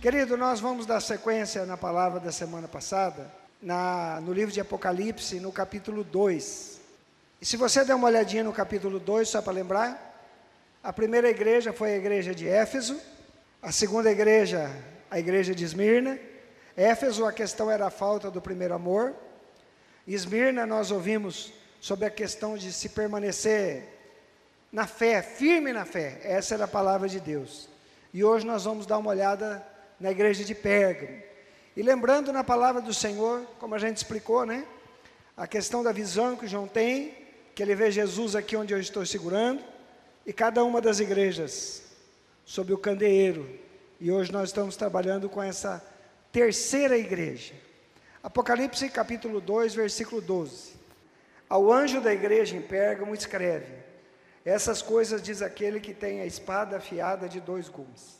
Querido, nós vamos dar sequência na palavra da semana passada, na, no livro de Apocalipse, no capítulo 2. E se você der uma olhadinha no capítulo 2, só para lembrar, a primeira igreja foi a igreja de Éfeso, a segunda igreja, a igreja de Esmirna. Éfeso, a questão era a falta do primeiro amor. Esmirna, nós ouvimos sobre a questão de se permanecer na fé, firme na fé. Essa era a palavra de Deus. E hoje nós vamos dar uma olhada na igreja de Pérgamo. E lembrando na palavra do Senhor, como a gente explicou, né? A questão da visão que João tem, que ele vê Jesus aqui onde eu estou segurando, e cada uma das igrejas sob o candeeiro. E hoje nós estamos trabalhando com essa terceira igreja. Apocalipse capítulo 2, versículo 12. Ao anjo da igreja em Pérgamo escreve: Essas coisas diz aquele que tem a espada afiada de dois gumes.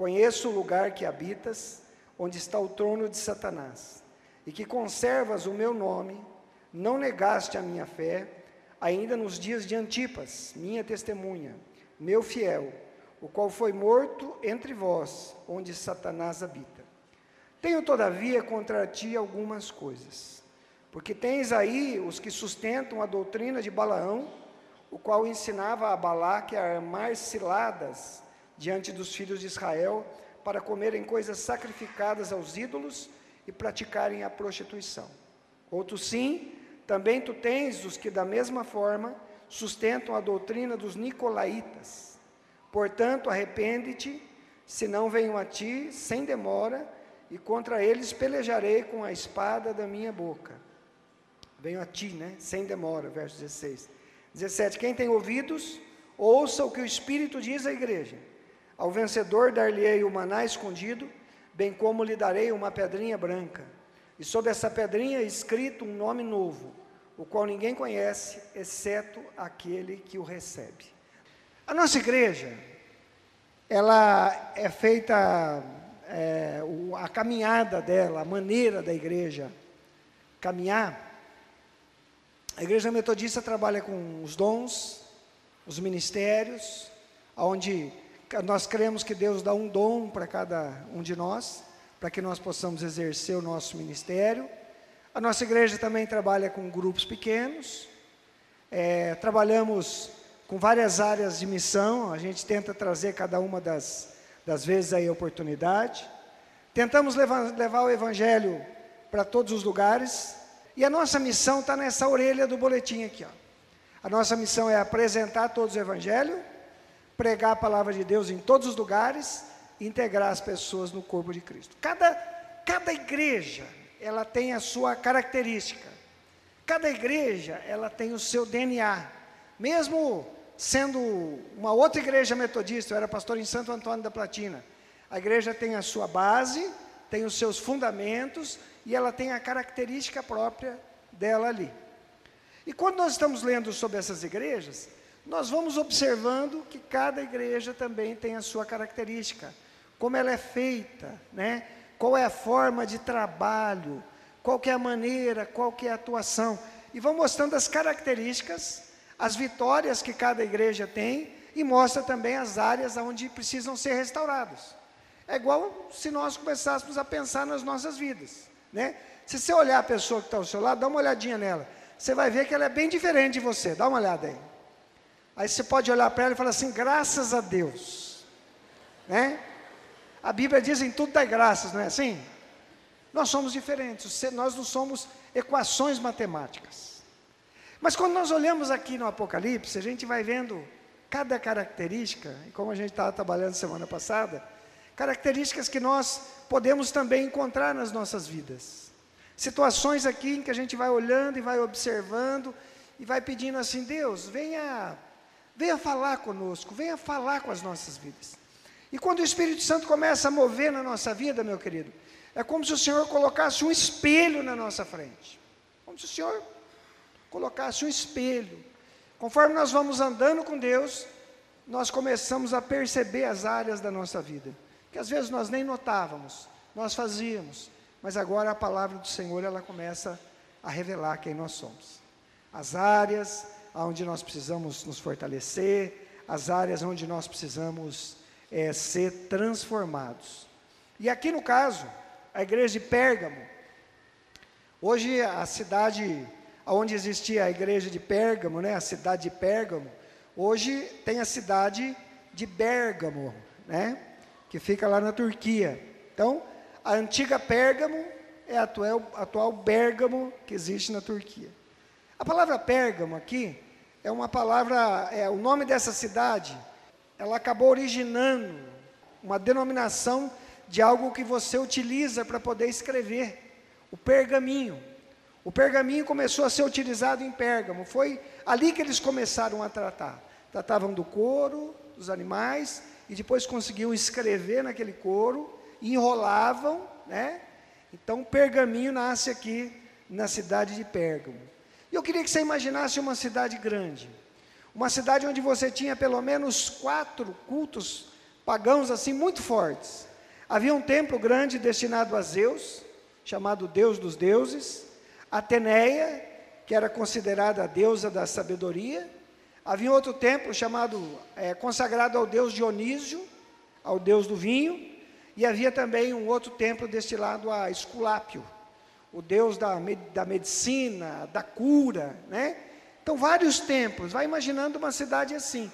Conheço o lugar que habitas, onde está o trono de Satanás, e que conservas o meu nome, não negaste a minha fé, ainda nos dias de Antipas, minha testemunha, meu fiel, o qual foi morto entre vós, onde Satanás habita. Tenho, todavia, contra ti algumas coisas, porque tens aí os que sustentam a doutrina de Balaão, o qual ensinava a Balaque a armar ciladas diante dos filhos de Israel para comerem coisas sacrificadas aos ídolos e praticarem a prostituição. Outros sim, também tu tens os que da mesma forma sustentam a doutrina dos nicolaítas. Portanto, arrepende-te, senão venho a ti sem demora, e contra eles pelejarei com a espada da minha boca. Venho a ti, né? Sem demora, verso 16. 17. Quem tem ouvidos, ouça o que o Espírito diz à igreja. Ao vencedor dar-lhe-ei o maná escondido, bem como lhe darei uma pedrinha branca. E sobre essa pedrinha escrito um nome novo, o qual ninguém conhece, exceto aquele que o recebe. A nossa igreja, ela é feita, é, a caminhada dela, a maneira da igreja caminhar. A igreja metodista trabalha com os dons, os ministérios, onde nós cremos que Deus dá um dom para cada um de nós, para que nós possamos exercer o nosso ministério. A nossa igreja também trabalha com grupos pequenos, é, trabalhamos com várias áreas de missão, a gente tenta trazer cada uma das, das vezes aí a oportunidade. Tentamos levar, levar o evangelho para todos os lugares, e a nossa missão está nessa orelha do boletim aqui. Ó. A nossa missão é apresentar todos o evangelho, pregar a palavra de Deus em todos os lugares integrar as pessoas no corpo de Cristo. Cada, cada igreja, ela tem a sua característica. Cada igreja, ela tem o seu DNA. Mesmo sendo uma outra igreja metodista, eu era pastor em Santo Antônio da Platina. A igreja tem a sua base, tem os seus fundamentos e ela tem a característica própria dela ali. E quando nós estamos lendo sobre essas igrejas, nós vamos observando que cada igreja também tem a sua característica, como ela é feita, né? qual é a forma de trabalho, qual é a maneira, qual é a atuação. E vão mostrando as características, as vitórias que cada igreja tem e mostra também as áreas onde precisam ser restauradas. É igual se nós começássemos a pensar nas nossas vidas. Né? Se você olhar a pessoa que está ao seu lado, dá uma olhadinha nela. Você vai ver que ela é bem diferente de você. Dá uma olhada aí. Aí você pode olhar para ela e falar assim: graças a Deus. Né? A Bíblia diz em tudo dá graças, não é assim? Nós somos diferentes, nós não somos equações matemáticas. Mas quando nós olhamos aqui no Apocalipse, a gente vai vendo cada característica, e como a gente estava trabalhando semana passada, características que nós podemos também encontrar nas nossas vidas. Situações aqui em que a gente vai olhando e vai observando e vai pedindo assim: Deus, venha Venha falar conosco, venha falar com as nossas vidas. E quando o Espírito Santo começa a mover na nossa vida, meu querido, é como se o Senhor colocasse um espelho na nossa frente. Como se o Senhor colocasse um espelho. Conforme nós vamos andando com Deus, nós começamos a perceber as áreas da nossa vida, que às vezes nós nem notávamos, nós fazíamos, mas agora a palavra do Senhor ela começa a revelar quem nós somos. As áreas, onde nós precisamos nos fortalecer, as áreas onde nós precisamos é, ser transformados. E aqui no caso, a igreja de Pérgamo, hoje a cidade onde existia a igreja de Pérgamo, né, a cidade de Pérgamo, hoje tem a cidade de Bérgamo, né, que fica lá na Turquia. Então, a antiga Pérgamo é a atual, atual Bérgamo que existe na Turquia. A palavra Pérgamo aqui é uma palavra, é o nome dessa cidade, ela acabou originando uma denominação de algo que você utiliza para poder escrever, o pergaminho. O pergaminho começou a ser utilizado em Pérgamo, foi ali que eles começaram a tratar. Tratavam do couro, dos animais, e depois conseguiam escrever naquele couro, enrolavam, né? Então, pergaminho nasce aqui na cidade de Pérgamo. E eu queria que você imaginasse uma cidade grande, uma cidade onde você tinha pelo menos quatro cultos pagãos assim muito fortes. Havia um templo grande destinado a Zeus, chamado Deus dos Deuses, Ateneia, que era considerada a deusa da sabedoria. Havia outro templo chamado é, consagrado ao Deus Dionísio, ao Deus do vinho. E havia também um outro templo destinado a Esculápio, o deus da, da medicina, da cura, né? Então, vários templos, vai imaginando uma cidade assim.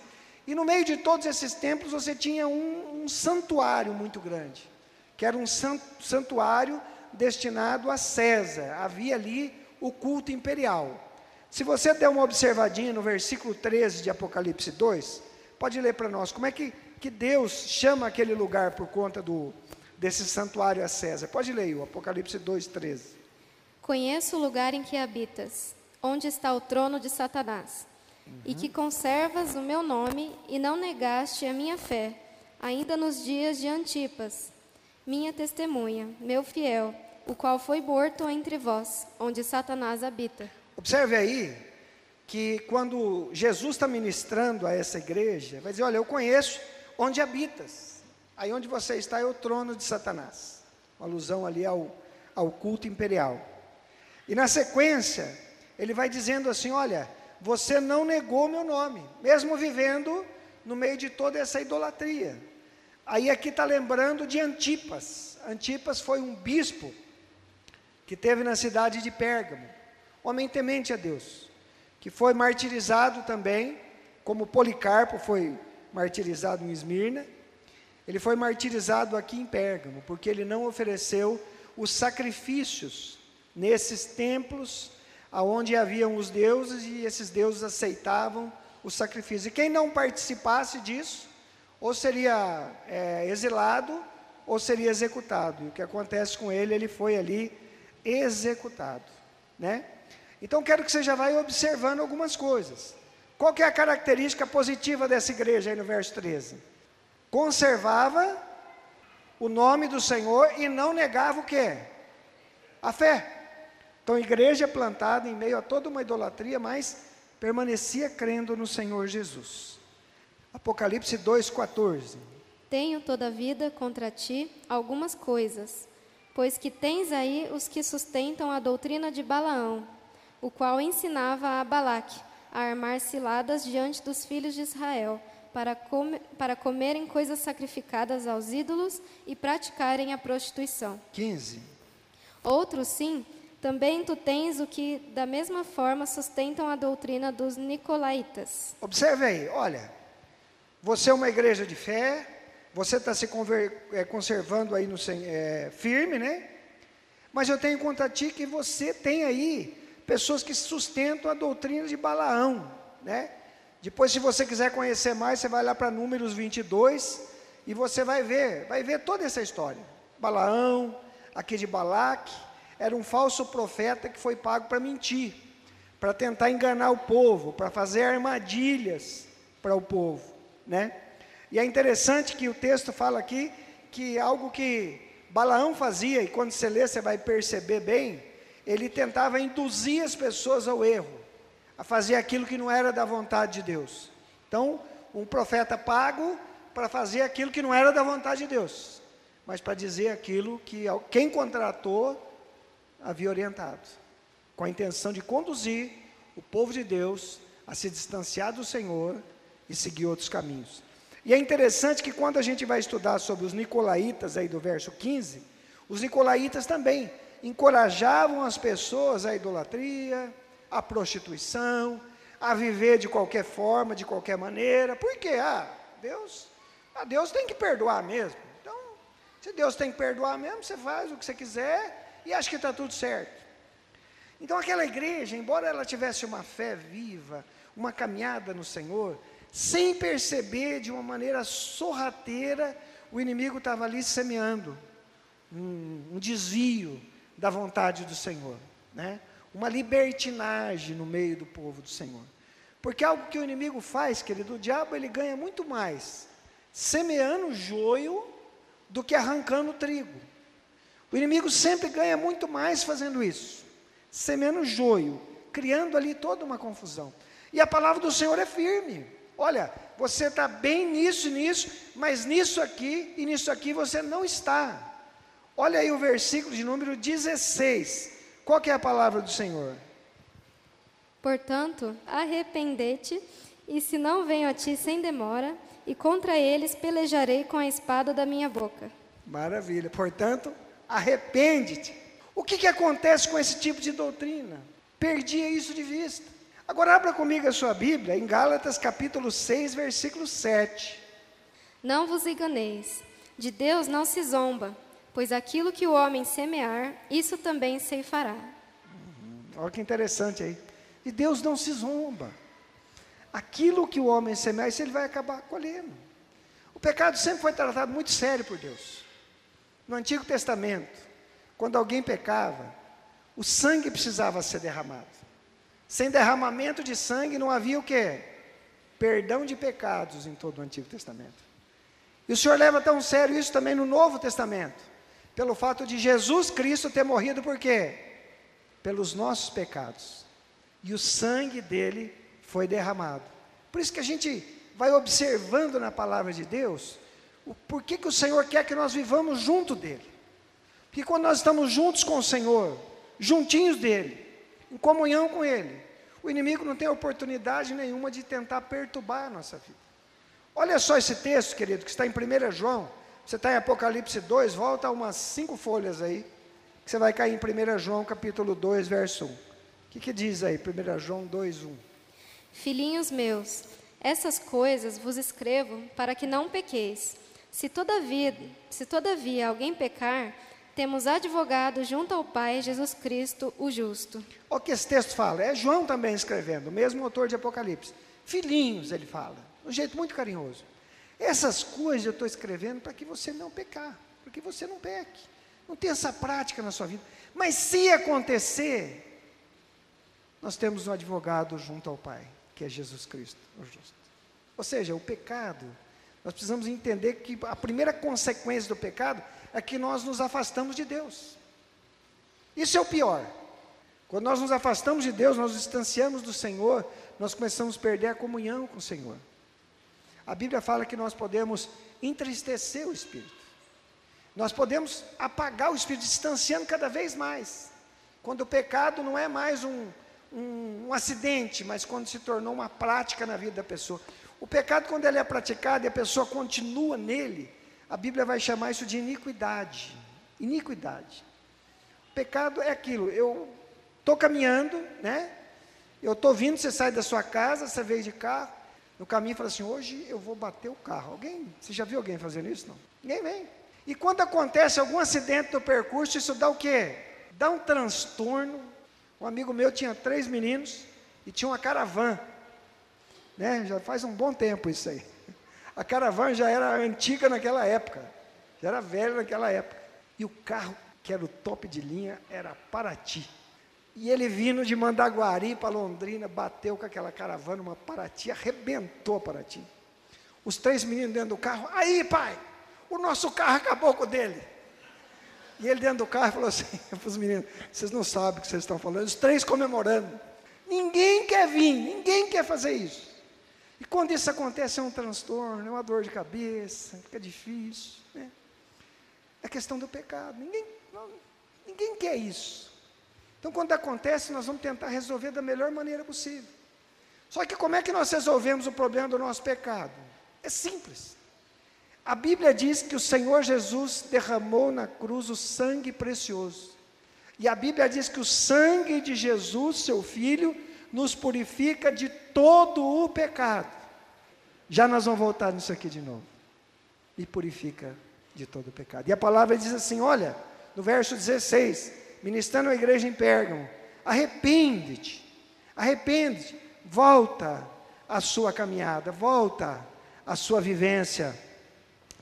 E no meio de todos esses templos você tinha um, um santuário muito grande, que era um santuário destinado a César. Havia ali o culto imperial. Se você der uma observadinha no versículo 13 de Apocalipse 2, pode ler para nós como é que que Deus chama aquele lugar por conta do, desse santuário a César. Pode ler o Apocalipse 2,13. Conheço o lugar em que habitas, onde está o trono de Satanás, uhum. e que conservas o meu nome e não negaste a minha fé, ainda nos dias de Antipas, minha testemunha, meu fiel, o qual foi morto entre vós, onde Satanás habita. Observe aí que quando Jesus está ministrando a essa igreja, vai dizer: Olha, eu conheço onde habitas. Aí onde você está é o trono de Satanás. Uma alusão ali ao, ao culto imperial. E na sequência, ele vai dizendo assim: Olha, você não negou meu nome, mesmo vivendo no meio de toda essa idolatria. Aí aqui está lembrando de Antipas. Antipas foi um bispo que teve na cidade de Pérgamo, homem temente a Deus, que foi martirizado também, como Policarpo foi martirizado em Esmirna, ele foi martirizado aqui em Pérgamo, porque ele não ofereceu os sacrifícios nesses templos aonde haviam os deuses e esses deuses aceitavam o sacrifício. E quem não participasse disso, ou seria é, exilado, ou seria executado. E o que acontece com ele, ele foi ali executado, né? Então quero que você já vá observando algumas coisas. Qual que é a característica positiva dessa igreja aí no verso 13? Conservava o nome do Senhor e não negava o quê? A fé. Então, igreja plantada em meio a toda uma idolatria, mas permanecia crendo no Senhor Jesus. Apocalipse 2,14. Tenho toda a vida contra ti algumas coisas, pois que tens aí os que sustentam a doutrina de Balaão, o qual ensinava a Balaque a armar ciladas diante dos filhos de Israel, para, com, para comerem coisas sacrificadas aos ídolos e praticarem a prostituição. 15. Outros, sim, também tu tens o que, da mesma forma, sustentam a doutrina dos nicolaítas. Observe aí, olha, você é uma igreja de fé, você está se é, conservando aí no é, firme, né? Mas eu tenho contra ti que você tem aí pessoas que sustentam a doutrina de Balaão, né? Depois, se você quiser conhecer mais, você vai lá para Números 22 e você vai ver, vai ver toda essa história. Balaão, aqui de Balaque, era um falso profeta que foi pago para mentir, para tentar enganar o povo, para fazer armadilhas para o povo, né? E é interessante que o texto fala aqui que algo que Balaão fazia, e quando você lê, você vai perceber bem, ele tentava induzir as pessoas ao erro, a fazer aquilo que não era da vontade de Deus. Então, um profeta pago para fazer aquilo que não era da vontade de Deus, mas para dizer aquilo que quem contratou havia orientado, com a intenção de conduzir o povo de Deus a se distanciar do Senhor e seguir outros caminhos. E é interessante que quando a gente vai estudar sobre os nicolaítas aí do verso 15, os nicolaítas também encorajavam as pessoas à idolatria, à prostituição, a viver de qualquer forma, de qualquer maneira. Por quê? Ah, Deus, ah, Deus tem que perdoar mesmo. Então, se Deus tem que perdoar mesmo, você faz o que você quiser e acha que está tudo certo. Então aquela igreja, embora ela tivesse uma fé viva, uma caminhada no Senhor, sem perceber de uma maneira sorrateira, o inimigo estava ali semeando um, um, desvio da vontade do Senhor, né? uma libertinagem no meio do povo do Senhor. Porque algo que o inimigo faz, querido, o diabo ele ganha muito mais semeando joio do que arrancando trigo. O inimigo sempre ganha muito mais fazendo isso, semeando joio, criando ali toda uma confusão. E a palavra do Senhor é firme. Olha, você está bem nisso e nisso, mas nisso aqui e nisso aqui você não está. Olha aí o versículo de número 16. Qual que é a palavra do Senhor? Portanto, arrependete, e se não venho a ti sem demora, e contra eles pelejarei com a espada da minha boca. Maravilha. Portanto, arrepende-te. O que, que acontece com esse tipo de doutrina? Perdia isso de vista. Agora abra comigo a sua Bíblia em Gálatas capítulo 6, versículo 7. Não vos enganeis, de Deus não se zomba, pois aquilo que o homem semear, isso também ceifará. Uhum. Olha que interessante aí. De Deus não se zomba. Aquilo que o homem semear, isso ele vai acabar colhendo. O pecado sempre foi tratado muito sério por Deus. No Antigo Testamento, quando alguém pecava, o sangue precisava ser derramado. Sem derramamento de sangue não havia o quê? Perdão de pecados em todo o Antigo Testamento. E o Senhor leva tão sério isso também no Novo Testamento, pelo fato de Jesus Cristo ter morrido por quê? Pelos nossos pecados. E o sangue dele foi derramado. Por isso que a gente vai observando na palavra de Deus o porquê que o Senhor quer que nós vivamos junto dele. Porque quando nós estamos juntos com o Senhor, juntinhos dele, em comunhão com Ele. O inimigo não tem oportunidade nenhuma de tentar perturbar a nossa vida. Olha só esse texto, querido, que está em 1 João. Você está em Apocalipse 2, volta umas cinco folhas aí, que você vai cair em 1 João capítulo 2, verso 1. O que, que diz aí, 1 João 2, 1? Filhinhos meus, essas coisas vos escrevo para que não pequeis. Se todavia, se todavia alguém pecar, temos advogado junto ao Pai, Jesus Cristo, o justo. O que esse texto fala? É João também escrevendo, o mesmo autor de Apocalipse. Filhinhos, ele fala, de um jeito muito carinhoso. Essas coisas eu estou escrevendo para que você não pecar, para que você não peque. Não tem essa prática na sua vida. Mas se acontecer, nós temos um advogado junto ao Pai, que é Jesus Cristo, o justo. Ou seja, o pecado, nós precisamos entender que a primeira consequência do pecado é que nós nos afastamos de Deus. Isso é o pior. Quando nós nos afastamos de Deus, nós nos distanciamos do Senhor, nós começamos a perder a comunhão com o Senhor. A Bíblia fala que nós podemos entristecer o Espírito. Nós podemos apagar o Espírito, distanciando cada vez mais. Quando o pecado não é mais um, um, um acidente, mas quando se tornou uma prática na vida da pessoa. O pecado, quando ele é praticado e a pessoa continua nele, a Bíblia vai chamar isso de iniquidade. Iniquidade. O pecado é aquilo, eu estou caminhando, né? Eu estou vindo, você sai da sua casa, você veio de carro, no caminho fala assim, hoje eu vou bater o carro. Alguém, você já viu alguém fazendo isso? Não. Ninguém vem. E quando acontece algum acidente no percurso, isso dá o quê? Dá um transtorno. Um amigo meu tinha três meninos e tinha uma caravana. Né? Já faz um bom tempo isso aí. A caravana já era antiga naquela época, já era velha naquela época. E o carro, que era o top de linha, era Paraty. E ele vindo de Mandaguari para Londrina, bateu com aquela caravana, uma Paraty, arrebentou a Paraty. Os três meninos dentro do carro, aí pai, o nosso carro acabou com o dele. E ele dentro do carro falou assim para os meninos, vocês não sabem o que vocês estão falando, os três comemorando. Ninguém quer vir, ninguém quer fazer isso. E quando isso acontece, é um transtorno, é uma dor de cabeça, fica difícil. Né? É questão do pecado. Ninguém, não, ninguém quer isso. Então, quando acontece, nós vamos tentar resolver da melhor maneira possível. Só que como é que nós resolvemos o problema do nosso pecado? É simples. A Bíblia diz que o Senhor Jesus derramou na cruz o sangue precioso. E a Bíblia diz que o sangue de Jesus, seu Filho, nos purifica de todo o pecado. Já nós vamos voltar nisso aqui de novo. E purifica de todo o pecado. E a palavra diz assim: olha, no verso 16, ministrando a igreja em Pérgamo, arrepende-te, arrepende-te, volta à sua caminhada, volta à sua vivência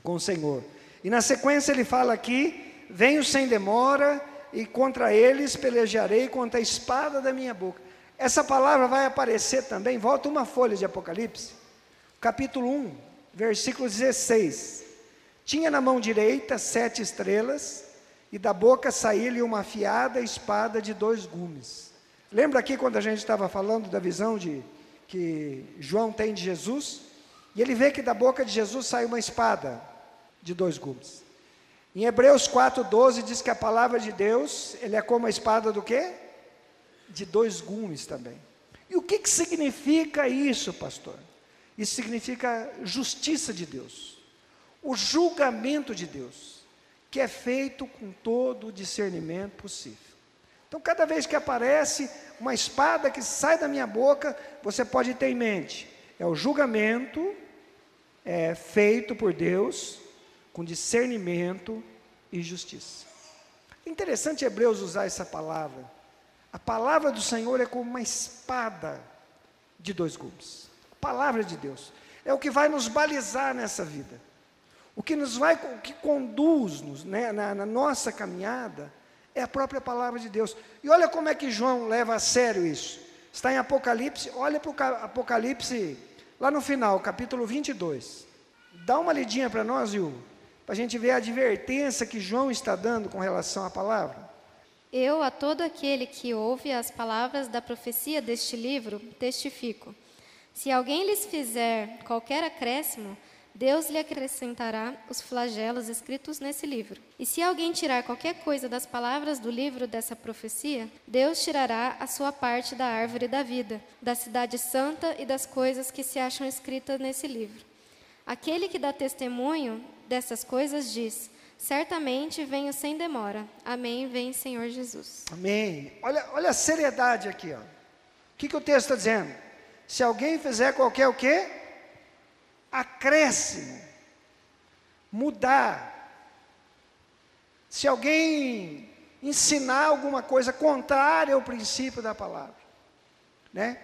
com o Senhor. E na sequência ele fala aqui: venho sem demora e contra eles pelejarei contra a espada da minha boca. Essa palavra vai aparecer também, volta uma folha de Apocalipse, capítulo 1, versículo 16. Tinha na mão direita sete estrelas, e da boca saía-lhe uma afiada espada de dois gumes. Lembra aqui quando a gente estava falando da visão de que João tem de Jesus? E ele vê que da boca de Jesus sai uma espada de dois gumes. Em Hebreus 4,12 diz que a palavra de Deus, ele é como a espada do quê? De dois gumes também. E o que, que significa isso, pastor? Isso significa justiça de Deus, o julgamento de Deus, que é feito com todo o discernimento possível. Então, cada vez que aparece uma espada que sai da minha boca, você pode ter em mente: é o julgamento é, feito por Deus com discernimento e justiça. Interessante Hebreus usar essa palavra. A palavra do Senhor é como uma espada de dois gumes. A palavra de Deus é o que vai nos balizar nessa vida. O que nos vai, o que conduz-nos né, na, na nossa caminhada é a própria palavra de Deus. E olha como é que João leva a sério isso. Está em Apocalipse, olha para o Apocalipse, lá no final, capítulo 22. Dá uma lidinha para nós, Yu para a gente ver a advertência que João está dando com relação à palavra. Eu, a todo aquele que ouve as palavras da profecia deste livro, testifico: se alguém lhes fizer qualquer acréscimo, Deus lhe acrescentará os flagelos escritos nesse livro. E se alguém tirar qualquer coisa das palavras do livro dessa profecia, Deus tirará a sua parte da árvore da vida, da cidade santa e das coisas que se acham escritas nesse livro. Aquele que dá testemunho dessas coisas diz: Certamente venho sem demora. Amém. Vem, Senhor Jesus. Amém. Olha, olha a seriedade aqui. Ó. O que, que o texto está dizendo? Se alguém fizer qualquer o quê? Acréscimo. Mudar. Se alguém ensinar alguma coisa contrária ao princípio da palavra. Né?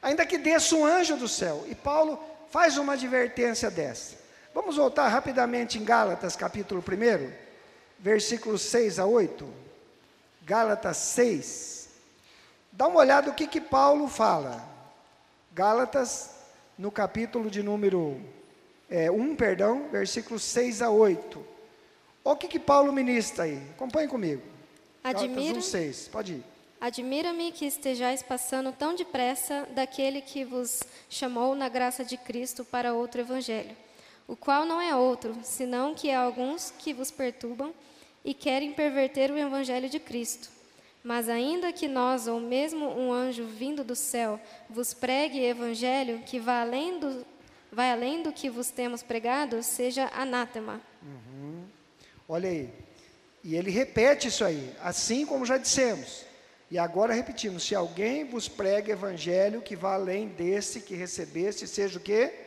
Ainda que desça um anjo do céu. E Paulo faz uma advertência dessa. Vamos voltar rapidamente em Gálatas, capítulo 1, versículos 6 a 8. Gálatas 6. Dá uma olhada o que, que Paulo fala. Gálatas, no capítulo de número é, 1, perdão, versículos 6 a 8. Olha o que, que Paulo ministra aí. Acompanhe comigo. Admira, Gálatas 1, 6. Pode ir. Admira-me que estejais passando tão depressa daquele que vos chamou na graça de Cristo para outro evangelho o qual não é outro, senão que há alguns que vos perturbam e querem perverter o evangelho de Cristo. Mas ainda que nós, ou mesmo um anjo vindo do céu, vos pregue evangelho que vai além do, vai além do que vos temos pregado, seja anátema. Uhum. Olha aí. E ele repete isso aí, assim como já dissemos. E agora repetimos: se alguém vos prega evangelho que vá além desse que recebeste, seja o quê?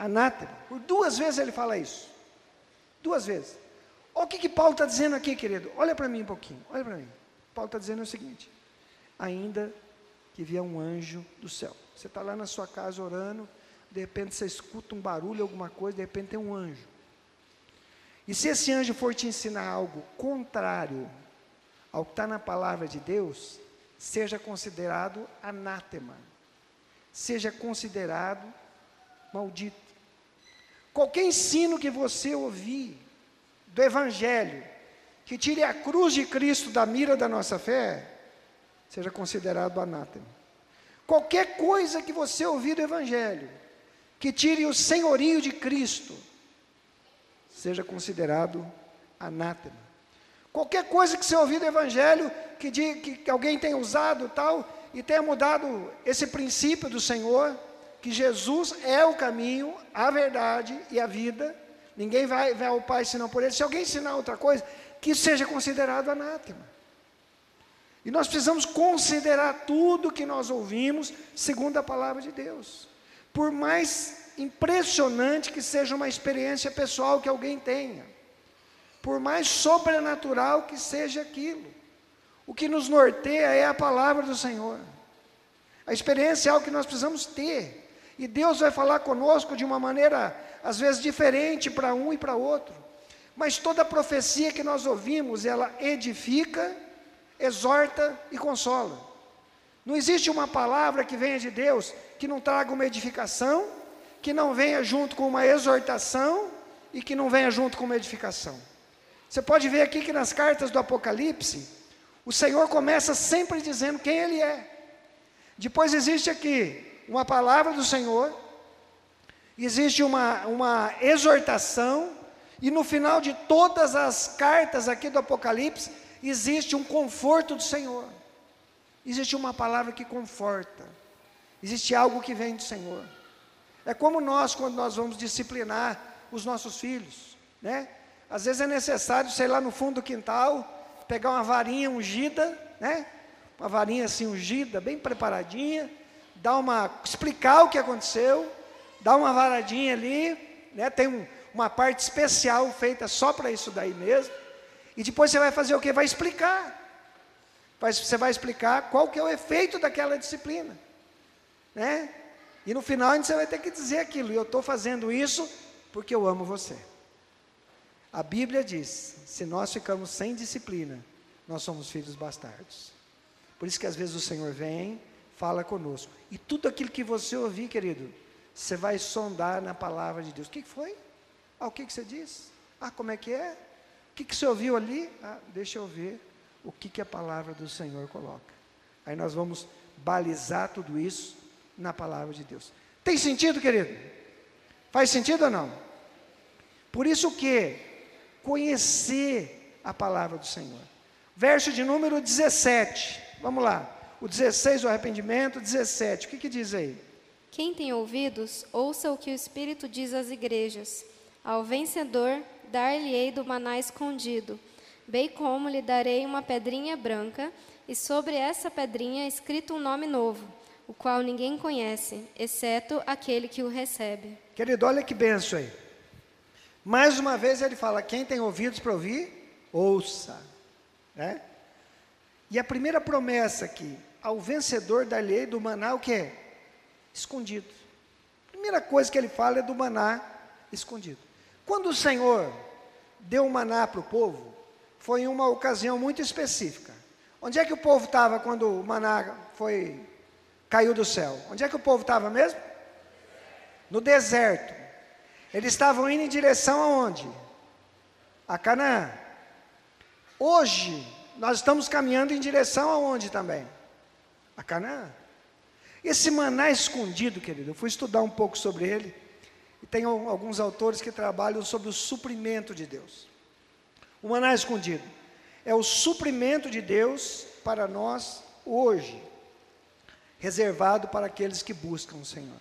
Anátema. Por duas vezes ele fala isso. Duas vezes. Olha o que, que Paulo está dizendo aqui, querido. Olha para mim um pouquinho. Olha para mim. Paulo está dizendo o seguinte: ainda que vier um anjo do céu. Você está lá na sua casa orando, de repente você escuta um barulho, alguma coisa, de repente tem um anjo. E se esse anjo for te ensinar algo contrário ao que está na palavra de Deus, seja considerado anátema, seja considerado maldito. Qualquer ensino que você ouvir do Evangelho, que tire a cruz de Cristo da mira da nossa fé, seja considerado anátema. Qualquer coisa que você ouvir do Evangelho, que tire o senhorio de Cristo, seja considerado anátema. Qualquer coisa que você ouvir do Evangelho, que, que alguém tenha usado tal, e tenha mudado esse princípio do Senhor, que Jesus é o caminho, a verdade e a vida. Ninguém vai, vai ao Pai senão por Ele. Se alguém ensinar outra coisa, que seja considerado anátema. E nós precisamos considerar tudo que nós ouvimos segundo a palavra de Deus. Por mais impressionante que seja uma experiência pessoal que alguém tenha, por mais sobrenatural que seja aquilo, o que nos norteia é a palavra do Senhor. A experiência é algo que nós precisamos ter. E Deus vai falar conosco de uma maneira, às vezes, diferente para um e para outro. Mas toda profecia que nós ouvimos, ela edifica, exorta e consola. Não existe uma palavra que venha de Deus que não traga uma edificação, que não venha junto com uma exortação e que não venha junto com uma edificação. Você pode ver aqui que nas cartas do Apocalipse, o Senhor começa sempre dizendo quem Ele é. Depois existe aqui uma palavra do Senhor, existe uma, uma exortação, e no final de todas as cartas aqui do Apocalipse, existe um conforto do Senhor. Existe uma palavra que conforta. Existe algo que vem do Senhor. É como nós, quando nós vamos disciplinar os nossos filhos, né? Às vezes é necessário, sei lá, no fundo do quintal, pegar uma varinha ungida, né? Uma varinha assim ungida, bem preparadinha, dar uma, explicar o que aconteceu, dar uma varadinha ali, né? Tem um, uma parte especial feita só para isso daí mesmo. E depois você vai fazer o que? Vai explicar. Você vai explicar qual que é o efeito daquela disciplina. Né? E no final você vai ter que dizer aquilo. E eu estou fazendo isso porque eu amo você. A Bíblia diz: se nós ficamos sem disciplina, nós somos filhos bastardos. Por isso que às vezes o Senhor vem, fala conosco. E tudo aquilo que você ouvir, querido, você vai sondar na palavra de Deus. O que foi? Ah, o que, você diz? Ah, como é que é? O que, que você ouviu ali? Ah, deixa eu ver o que, que a palavra do Senhor coloca. Aí nós vamos balizar tudo isso na palavra de Deus. Tem sentido, querido? Faz sentido ou não? Por isso que conhecer a palavra do Senhor. Verso de número 17. Vamos lá. O 16, o arrependimento, 17. O que, que diz aí? Quem tem ouvidos, ouça o que o Espírito diz às igrejas. Ao vencedor, dar-lhe-ei do maná escondido, bem como lhe darei uma pedrinha branca, e sobre essa pedrinha escrito um nome novo, o qual ninguém conhece, exceto aquele que o recebe. Querido, olha que benção aí. Mais uma vez ele fala: quem tem ouvidos para ouvir, ouça. Né? E a primeira promessa aqui, ao vencedor da lei do maná, o que é? Escondido. A primeira coisa que ele fala é do maná escondido. Quando o Senhor deu o maná para o povo, foi em uma ocasião muito específica. Onde é que o povo estava quando o maná foi caiu do céu? Onde é que o povo estava mesmo? No deserto. Eles estavam indo em direção aonde? A Canaã. Hoje nós estamos caminhando em direção aonde também? A Canaã. Esse maná escondido, querido, eu fui estudar um pouco sobre ele. E tem alguns autores que trabalham sobre o suprimento de Deus. O maná escondido é o suprimento de Deus para nós hoje, reservado para aqueles que buscam o Senhor.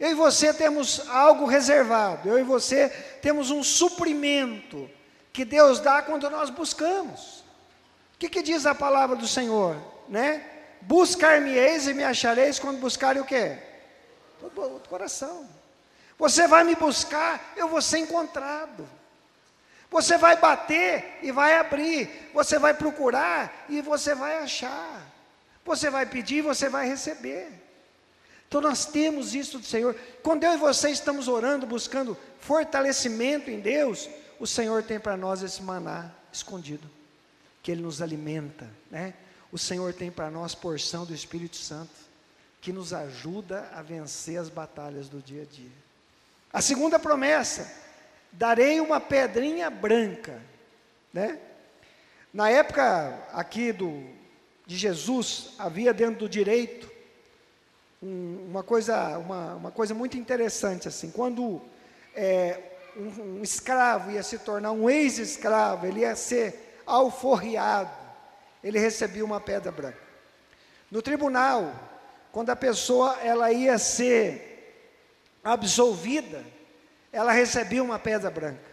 Eu e você temos algo reservado, eu e você temos um suprimento que Deus dá quando nós buscamos. O que, que diz a palavra do Senhor? Né? Buscar-me-eis e me achareis quando buscarem o quê? Todo o coração. Você vai me buscar, eu vou ser encontrado. Você vai bater e vai abrir. Você vai procurar e você vai achar. Você vai pedir e você vai receber. Então nós temos isso do Senhor. Quando eu e você estamos orando, buscando fortalecimento em Deus, o Senhor tem para nós esse maná escondido, que Ele nos alimenta, né? O Senhor tem para nós porção do Espírito Santo, que nos ajuda a vencer as batalhas do dia a dia. A segunda promessa: darei uma pedrinha branca, né? Na época aqui do, de Jesus, havia dentro do direito um, uma, coisa, uma, uma coisa muito interessante, assim, quando é, um, um escravo ia se tornar um ex-escravo, ele ia ser alforriado, ele recebia uma pedra branca. No tribunal, quando a pessoa ela ia ser absolvida, ela recebia uma pedra branca.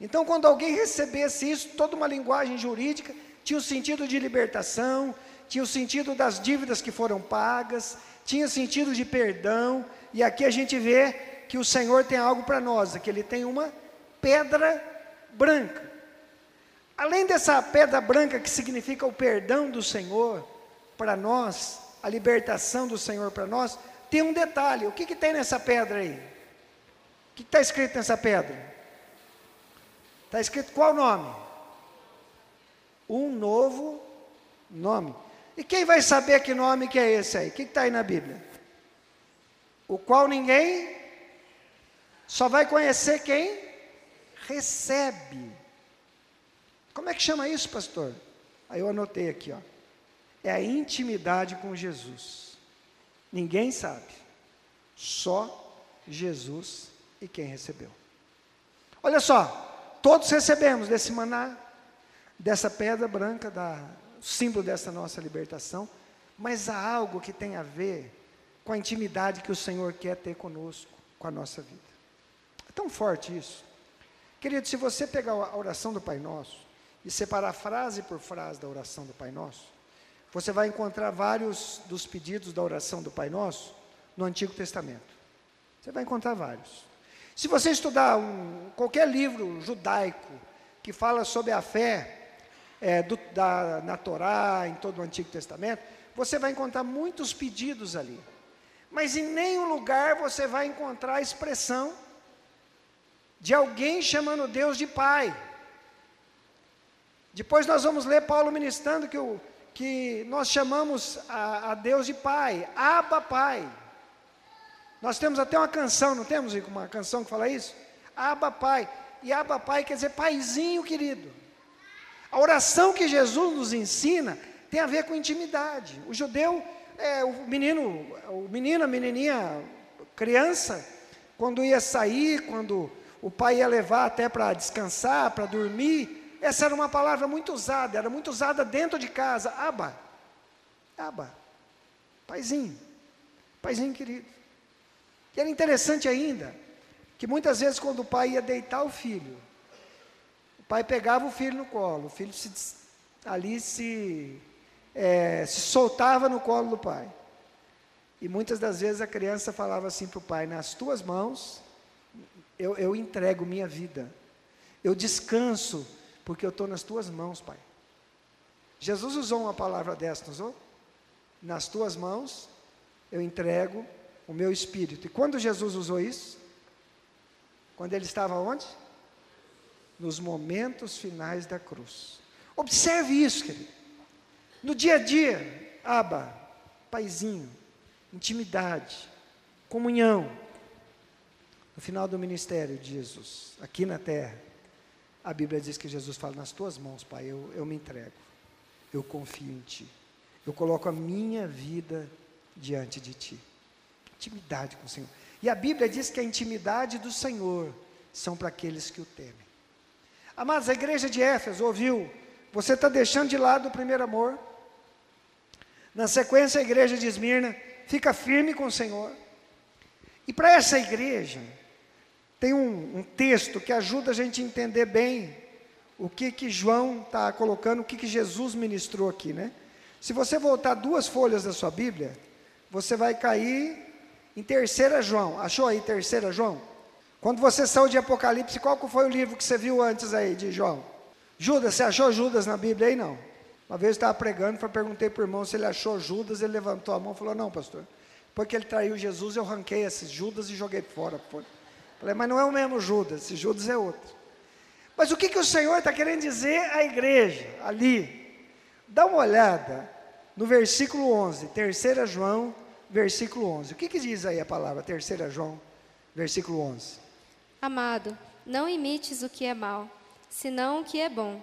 Então, quando alguém recebesse isso, toda uma linguagem jurídica, tinha o sentido de libertação, tinha o sentido das dívidas que foram pagas, tinha o sentido de perdão, e aqui a gente vê que o Senhor tem algo para nós, que Ele tem uma pedra branca. Além dessa pedra branca que significa o perdão do Senhor para nós, a libertação do Senhor para nós, tem um detalhe: o que, que tem nessa pedra aí? O que está escrito nessa pedra? Está escrito qual nome? Um novo nome. E quem vai saber que nome que é esse aí? O que está aí na Bíblia? O qual ninguém só vai conhecer quem recebe. Como é que chama isso, pastor? Aí eu anotei aqui, ó. É a intimidade com Jesus. Ninguém sabe. Só Jesus e quem recebeu. Olha só, todos recebemos desse maná, dessa pedra branca, da, símbolo dessa nossa libertação, mas há algo que tem a ver com a intimidade que o Senhor quer ter conosco, com a nossa vida. É tão forte isso. Querido, se você pegar a oração do Pai Nosso e separar frase por frase da oração do Pai Nosso, você vai encontrar vários dos pedidos da oração do Pai Nosso no Antigo Testamento. Você vai encontrar vários. Se você estudar um, qualquer livro judaico que fala sobre a fé, é, do, da, na Torá, em todo o Antigo Testamento, você vai encontrar muitos pedidos ali. Mas em nenhum lugar você vai encontrar a expressão de alguém chamando Deus de Pai. Depois nós vamos ler Paulo ministrando que, o, que nós chamamos a, a Deus de Pai, Abba Pai. Nós temos até uma canção, não temos uma canção que fala isso? Abba Pai. E Abba Pai quer dizer paizinho querido. A oração que Jesus nos ensina tem a ver com intimidade. O judeu, é, o menino, o menino, a menininha, criança, quando ia sair, quando o pai ia levar até para descansar, para dormir, essa era uma palavra muito usada, era muito usada dentro de casa. Aba, aba, paizinho, paizinho querido. E era interessante ainda, que muitas vezes quando o pai ia deitar o filho, o pai pegava o filho no colo, o filho se, ali se, é, se soltava no colo do pai. E muitas das vezes a criança falava assim para o pai: Nas tuas mãos eu, eu entrego minha vida, eu descanso, porque eu estou nas tuas mãos, pai. Jesus usou uma palavra dessa, não usou? Nas tuas mãos eu entrego o meu espírito. E quando Jesus usou isso? Quando ele estava onde? nos momentos finais da cruz. Observe isso, querido. No dia a dia, aba, paizinho, intimidade, comunhão. No final do ministério de Jesus, aqui na terra, a Bíblia diz que Jesus fala: Nas tuas mãos, Pai, eu, eu me entrego, eu confio em Ti, eu coloco a minha vida diante de Ti. Intimidade com o Senhor. E a Bíblia diz que a intimidade do Senhor são para aqueles que o temem. Amados, a igreja de Éfeso ouviu, você está deixando de lado o primeiro amor. Na sequência, a igreja de Esmirna fica firme com o Senhor. E para essa igreja, tem um, um, texto que ajuda a gente a entender bem o que, que João está colocando, o que, que Jesus ministrou aqui, né? Se você voltar duas folhas da sua Bíblia, você vai cair em terceira João. Achou aí terceira João? Quando você saiu de Apocalipse, qual foi o livro que você viu antes aí de João? Judas, você achou Judas na Bíblia aí? Não. Uma vez eu estava pregando, perguntei para o irmão se ele achou Judas, ele levantou a mão e falou, não pastor, porque ele traiu Jesus, eu ranquei esses Judas e joguei fora. Falei, mas não é o mesmo Judas, esse Judas é outro. Mas o que, que o Senhor está querendo dizer à igreja, ali? Dá uma olhada no versículo 11, 3 João, versículo 11. O que, que diz aí a palavra, 3 João, versículo 11? Amado, não imites o que é mal, senão o que é bom.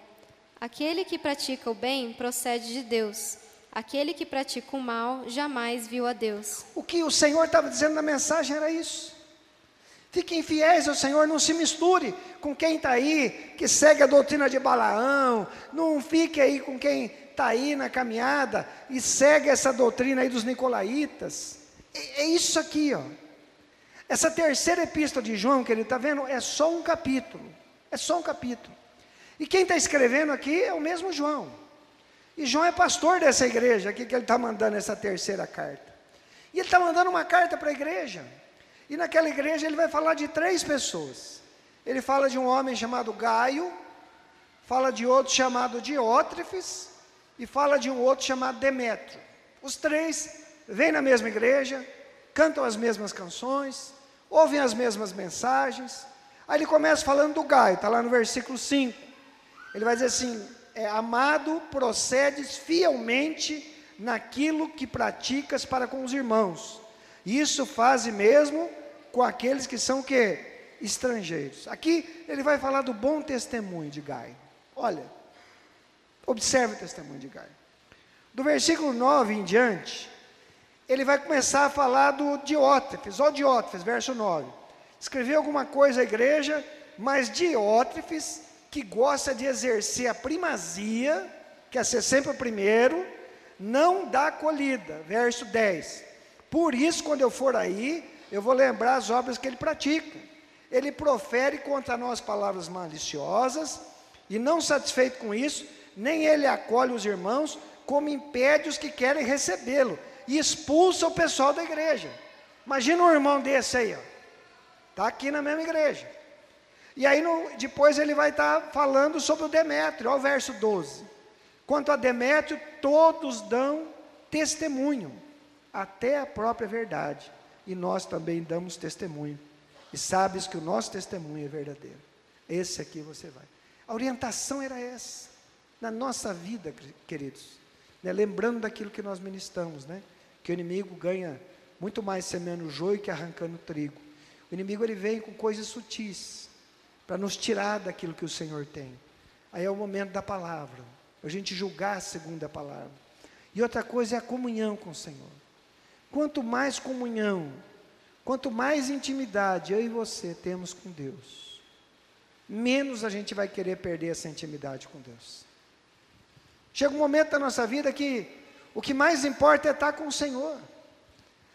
Aquele que pratica o bem procede de Deus. Aquele que pratica o mal jamais viu a Deus. O que o Senhor estava dizendo na mensagem era isso. Fiquem fiéis ao Senhor, não se misture com quem está aí, que segue a doutrina de Balaão, não fique aí com quem está aí na caminhada e segue essa doutrina aí dos nicolaítas. É, é isso aqui, ó. Essa terceira epístola de João, que ele está vendo, é só um capítulo. É só um capítulo. E quem está escrevendo aqui é o mesmo João. E João é pastor dessa igreja aqui que ele está mandando essa terceira carta. E ele está mandando uma carta para a igreja. E naquela igreja ele vai falar de três pessoas. Ele fala de um homem chamado Gaio, fala de outro chamado Diótrefes e fala de um outro chamado Demétrio. Os três vêm na mesma igreja, cantam as mesmas canções, ouvem as mesmas mensagens. Aí ele começa falando do Gaio, está lá no versículo 5. Ele vai dizer assim: é, Amado, procedes fielmente naquilo que praticas para com os irmãos. Isso faz mesmo com aqueles que são que estrangeiros. Aqui ele vai falar do bom testemunho de Gaio. Olha, observe o testemunho de Gaio. Do versículo 9 em diante, ele vai começar a falar do Diótrefes, ó Diótrefes, verso 9. Escreveu alguma coisa à igreja, mas Diótrefes, que gosta de exercer a primazia, quer ser sempre o primeiro, não dá acolhida. Verso 10. Por isso, quando eu for aí, eu vou lembrar as obras que ele pratica. Ele profere contra nós palavras maliciosas, e não satisfeito com isso, nem ele acolhe os irmãos, como impede os que querem recebê-lo e expulsa o pessoal da igreja. Imagina um irmão desse aí. Está aqui na mesma igreja. E aí no, depois ele vai estar tá falando sobre o Demétrio, olha o verso 12. Quanto a Demétrio, todos dão testemunho, até a própria verdade. E nós também damos testemunho. E sabes que o nosso testemunho é verdadeiro. Esse aqui você vai. A orientação era essa. Na nossa vida, queridos. Né? Lembrando daquilo que nós ministramos, né? Que o inimigo ganha muito mais semeando joio que arrancando trigo. O inimigo ele vem com coisas sutis para nos tirar daquilo que o Senhor tem. Aí é o momento da palavra, a gente julgar segundo a palavra. E outra coisa é a comunhão com o Senhor. Quanto mais comunhão, quanto mais intimidade eu e você temos com Deus, menos a gente vai querer perder essa intimidade com Deus. Chega um momento da nossa vida que o que mais importa é estar com o Senhor.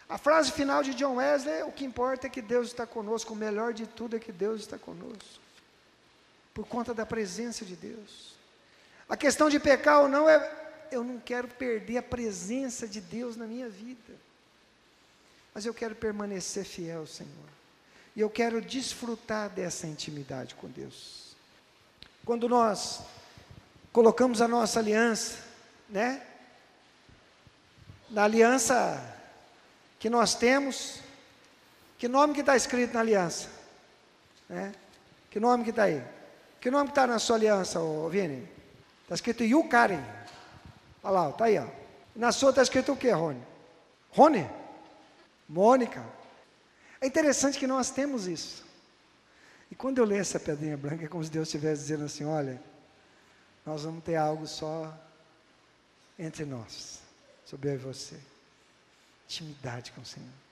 A frase final de John Wesley é: o que importa é que Deus está conosco, o melhor de tudo é que Deus está conosco, por conta da presença de Deus. A questão de pecar ou não é, eu não quero perder a presença de Deus na minha vida, mas eu quero permanecer fiel Senhor, e eu quero desfrutar dessa intimidade com Deus. Quando nós colocamos a nossa aliança, né? Na aliança que nós temos, que nome que está escrito na aliança? Né? Que nome que está aí? Que nome que está na sua aliança, ô, Vini? Está escrito Yukaren. Olha lá, está aí, ó. Na sua está escrito o que, Rony? Rony? Mônica. É interessante que nós temos isso. E quando eu leio essa pedrinha branca, é como se Deus estivesse dizendo assim: olha, nós vamos ter algo só entre nós, sobre eu e você. Intimidade com o Senhor.